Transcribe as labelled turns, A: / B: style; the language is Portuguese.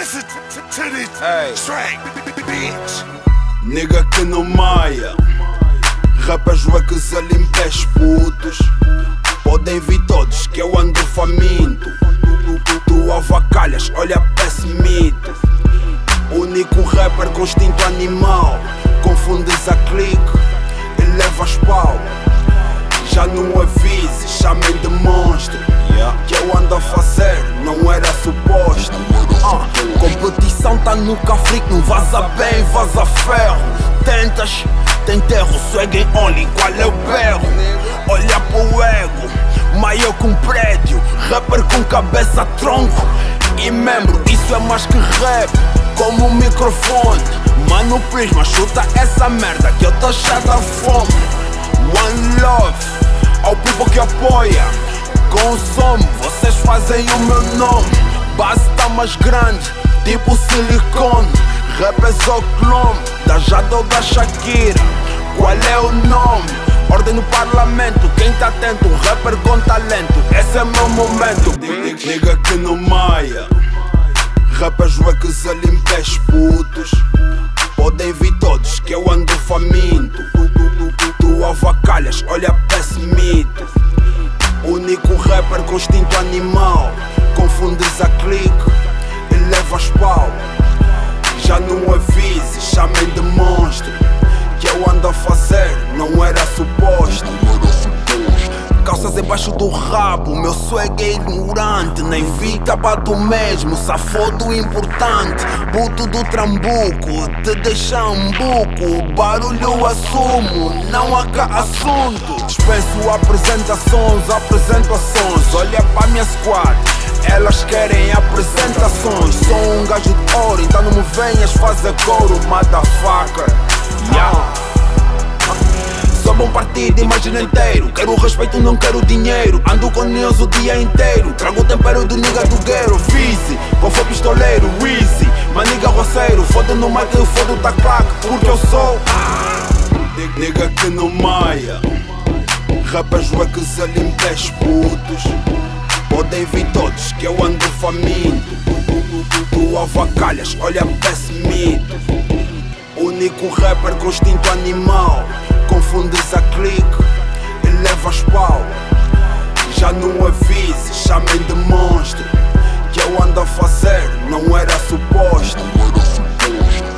A: listen to, to this
B: Hey.
A: track, bitch.
B: Nigga que não maia Rappers wackos a limpes putos Podem vir todos que eu ando faminto Tu avacalhas, olha pessimito Único rapper com instinto tá no cafric, não vaza bem, vaza ferro. Tentas, tem terro, swag only, qual é o berro? Olha pro ego, maior que um prédio. Rapper com cabeça, tronco. E membro, isso é mais que rap Como um microfone. Mano Prisma, chuta essa merda Que eu tô cheio da fome. One love Ao people que apoia. Consome, vocês fazem o meu nome. Base tá mais grande Tipo silicone Rap é só clone Da Jada ou da Shakira Qual é o nome? Ordem no parlamento, quem tá atento, rapper com talento, esse é meu momento. Nigga que não maia, rappers wackos a limpes putos. Podem vir todos que eu ando faminto. Tu avacalhas, olha pessimito. Único rapper com instinto animal. Confundes a clique levas pau. Já não avises, chamem de monstro. Que eu ando a fazer, não era suposto. Calças embaixo do rabo, meu swag é ignorante. Nem fica do mesmo, safou do importante. Buto do trambuco, te deixa um buco. Barulho assumo, não há cá assunto. Dispenso apresentações, apresentações. Olha pra minha squad elas querem apresentações. Sou um gajo de ouro, então não me venhas fazer couro, motherfucker. Yeah. Sou bom partido, imagina inteiro. Quero respeito, não quero dinheiro. Ando com news o dia inteiro. Trago o tempero do nigga do guerreiro Vise, qual foi pistoleiro, Easy. Maniga roceiro, foda no mic eu fodo da claque Porque eu sou Nigga que não maia. Rappers wackos a limpes putos Podem vir todos que eu ando faminto. Tu avacalhas, olha-me desse Único rapper com instinto animal. Confundes a clique e levas pau. Já não avise chamem de monstro. Que eu ando a fazer, não era suposto. Não era suposto.